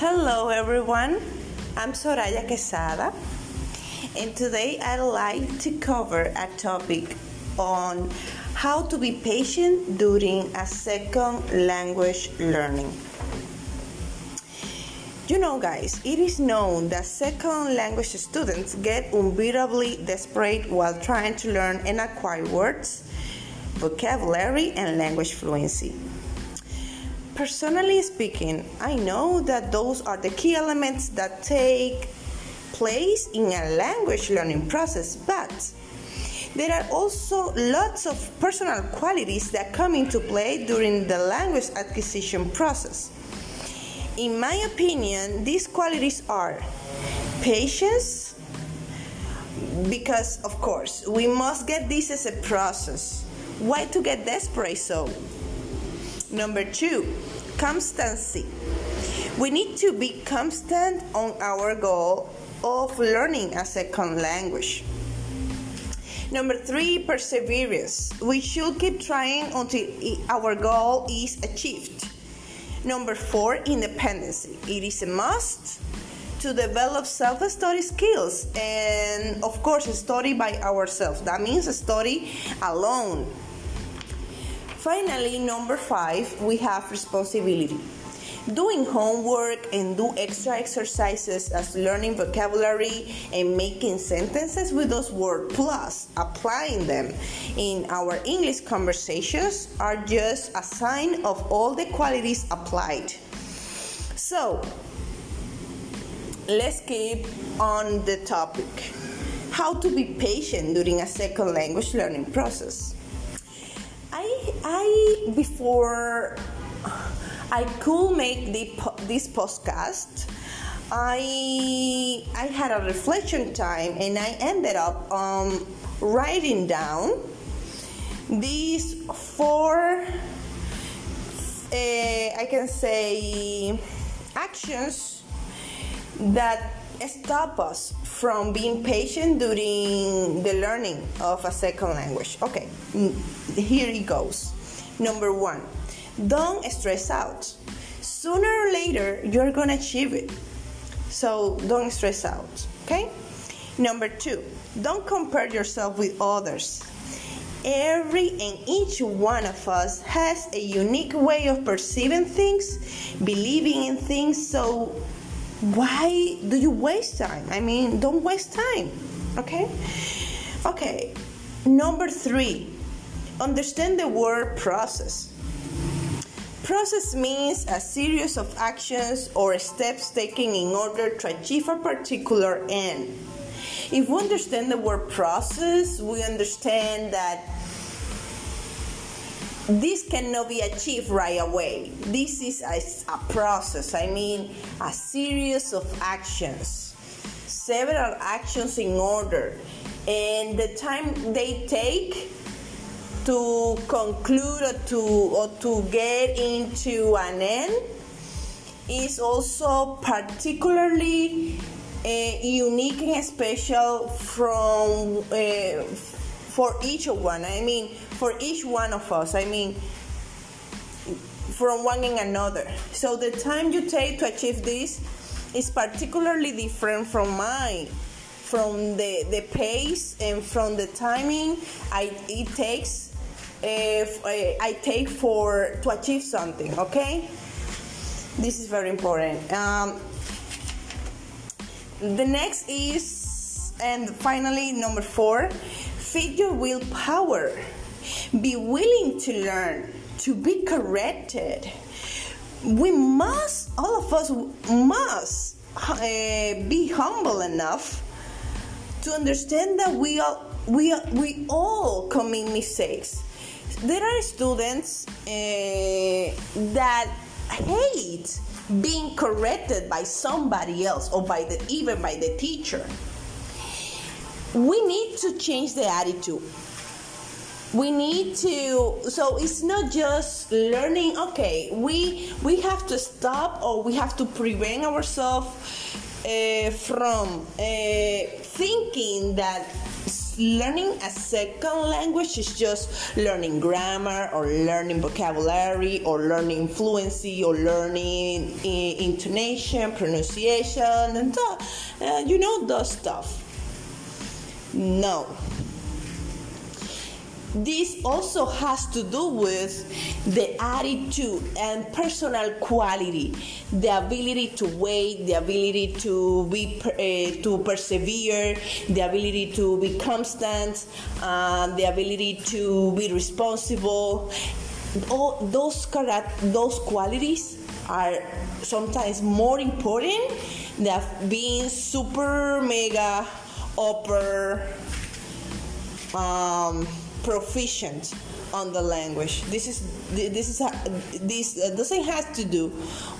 Hello, everyone. I'm Soraya Quesada, and today I'd like to cover a topic on how to be patient during a second language learning. You know, guys, it is known that second language students get unbearably desperate while trying to learn and acquire words, vocabulary, and language fluency. Personally speaking, I know that those are the key elements that take place in a language learning process, but there are also lots of personal qualities that come into play during the language acquisition process. In my opinion, these qualities are patience, because of course we must get this as a process. Why to get desperate so? Number two, constancy. We need to be constant on our goal of learning a second language. Number three, perseverance. We should keep trying until our goal is achieved. Number four, independency. It is a must to develop self study skills and, of course, study by ourselves. That means study alone. Finally, number five, we have responsibility. Doing homework and do extra exercises as learning vocabulary and making sentences with those words plus applying them in our English conversations are just a sign of all the qualities applied. So, let's keep on the topic. How to be patient during a second language learning process. I before I could make the, this podcast. I I had a reflection time and I ended up um, writing down these four uh, I can say actions that stop us from being patient during the learning of a second language. Okay, here it goes. Number one don't stress out. Sooner or later, you're gonna achieve it. So don't stress out, okay? Number two, don't compare yourself with others. Every and each one of us has a unique way of perceiving things, believing in things, so why do you waste time? I mean, don't waste time, okay? Okay, number three, understand the word process. Process means a series of actions or steps taken in order to achieve a particular end. If we understand the word process, we understand that this cannot be achieved right away. This is a, a, process, I mean, a series of actions, several actions in order, and the time they take to conclude or to, or to get into an end is also particularly uh, unique and special from uh, for each one. I mean, for each one of us. I mean, from one and another. So the time you take to achieve this is particularly different from mine from the, the pace and from the timing I, it takes if I take for to achieve something okay this is very important um, the next is and finally number four feed your willpower be willing to learn to be corrected. We must all of us must uh, be humble enough to understand that we all we, we all commit mistakes. There are students uh, that hate being corrected by somebody else or by the even by the teacher we need to change the attitude we need to so it's not just learning okay we we have to stop or we have to prevent ourselves uh, from uh, thinking that learning a second language is just learning grammar or learning vocabulary or learning fluency or learning intonation, pronunciation, and uh, you know those stuff. No. This also has to do with the attitude and personal quality the ability to wait the ability to be uh, to persevere the ability to be constant uh, the ability to be responsible. All those those qualities are sometimes more important than being super mega upper um, proficient on the language. This is this is this doesn't have to do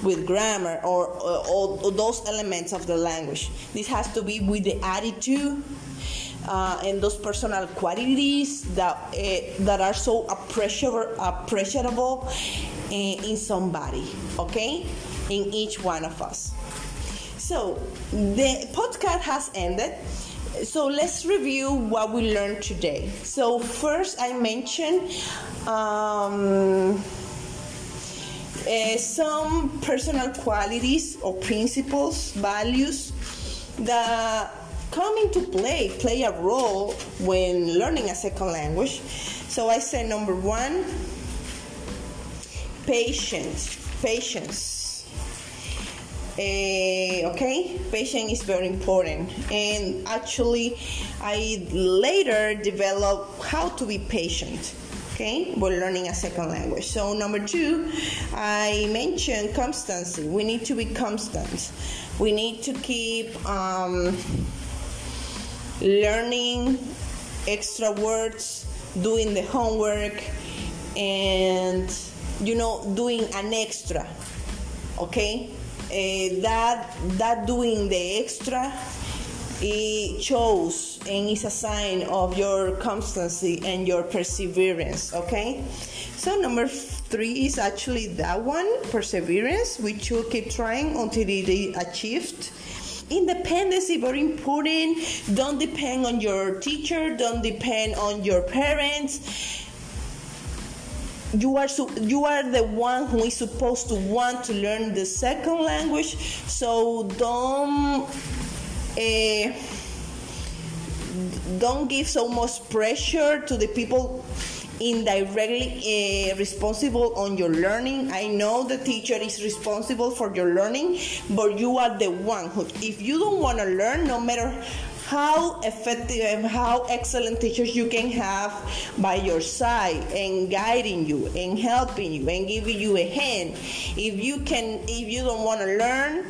with grammar or, or, or, those elements of the language. This has to be with the attitude uh, and those personal qualities that uh, that are so appreciable appreciable in, in somebody. Okay, in each one of us. So the podcast has ended so let's review what we learned today. So first, I mentioned um, uh, some personal qualities or principles, values that come into play, play a role when learning a second language. So I said number one, patience, patience uh, okay, patience is very important. And actually, I later developed how to be patient. Okay, while learning a second language. So number two, I mentioned constancy. We need to be constant. We need to keep um, learning extra words, doing the homework, and you know, doing an extra. Okay, uh, that that doing the extra it shows and is a sign of your constancy and your perseverance okay? So number three is actually that one perseverance we should keep trying until it is achieved. Independence is very important. Don't depend on your teacher. Don't depend on your parents you are su- you are the one who is supposed to want to learn the second language. So don't uh, don't give so much pressure to the people indirectly uh, responsible on your learning. I know the teacher is responsible for your learning but you are the one who if you don't want to learn no matter how effective and how excellent teachers you can have by your side and guiding you and helping you and giving you a hand. If you can, if you don't want to learn,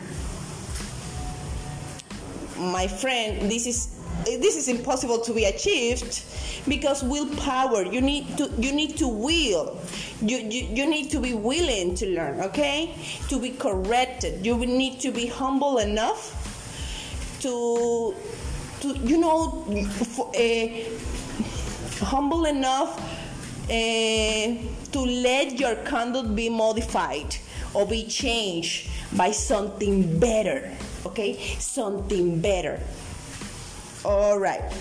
my friend, this is this is impossible to be achieved because willpower you need to you need to will. You, you you need to be willing to learn okay? To be corrected. You need to be humble enough to to you know uh, humble enough uh, to let your conduct be modified or be changed by something better okay? Something better. All right.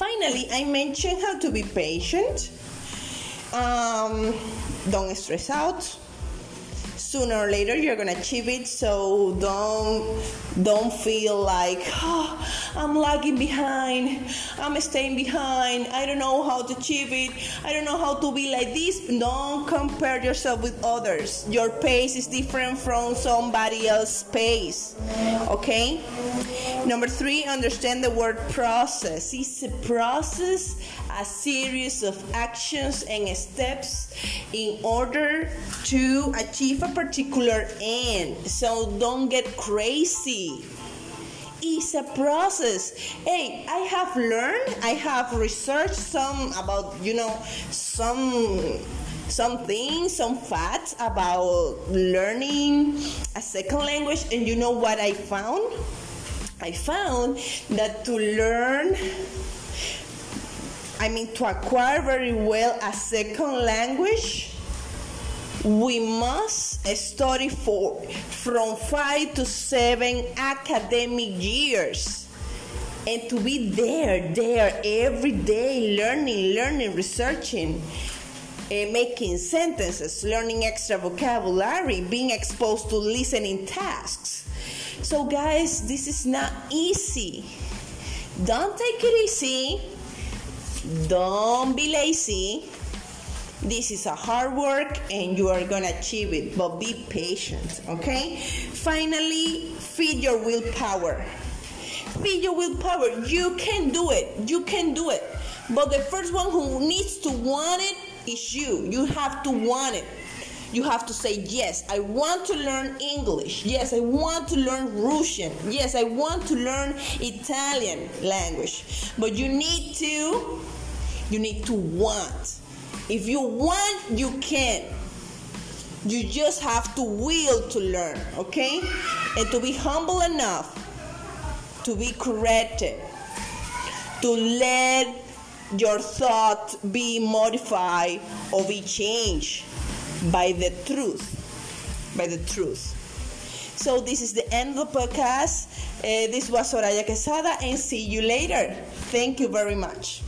Finally i mentioned how to be patient. Um, don't stress out sooner or later you're gonna achieve it. So don't don't feel like oh, i'm lagging behind. I'm staying behind. I don't know how to achieve it. I don't know how to be like this. Don't compare yourself with others. Your pace is different from somebody else's pace. Okay number three understand the word process it's a process a series of actions and steps in order to achieve a particular end. So don't get crazy. It's a process. Hey, I have learned, I have researched some about, you know, some some things, some facts about learning a second language, and you know what I found? I found that to learn I mean, to acquire very well a second language, we must study for from five to seven academic years. and to be there, there every day, learning, learning, researching, making sentences, learning extra vocabulary, being exposed to listening tasks. So, guys, this is not easy. Don't take it easy. Don't be lazy. This is a hard work and you are to achieve it, but be patient, okay? Finally, feed your willpower. Feed your willpower. You can do it. You can do it. But the first one who needs to want it is you. You have to want it. You have to say, Yes, I want to learn English. Yes, I want to learn Russian. Yes, I want to learn Italian language. But you need to, you need to want. If you want, you can. You just have to will to learn, okay? And to be humble enough to be corrected, to let your thought be modified or be changed by the truth. By the truth. So this is the end of the podcast. Uh, this was Soraya Quesada, and see you later. Thank you very much.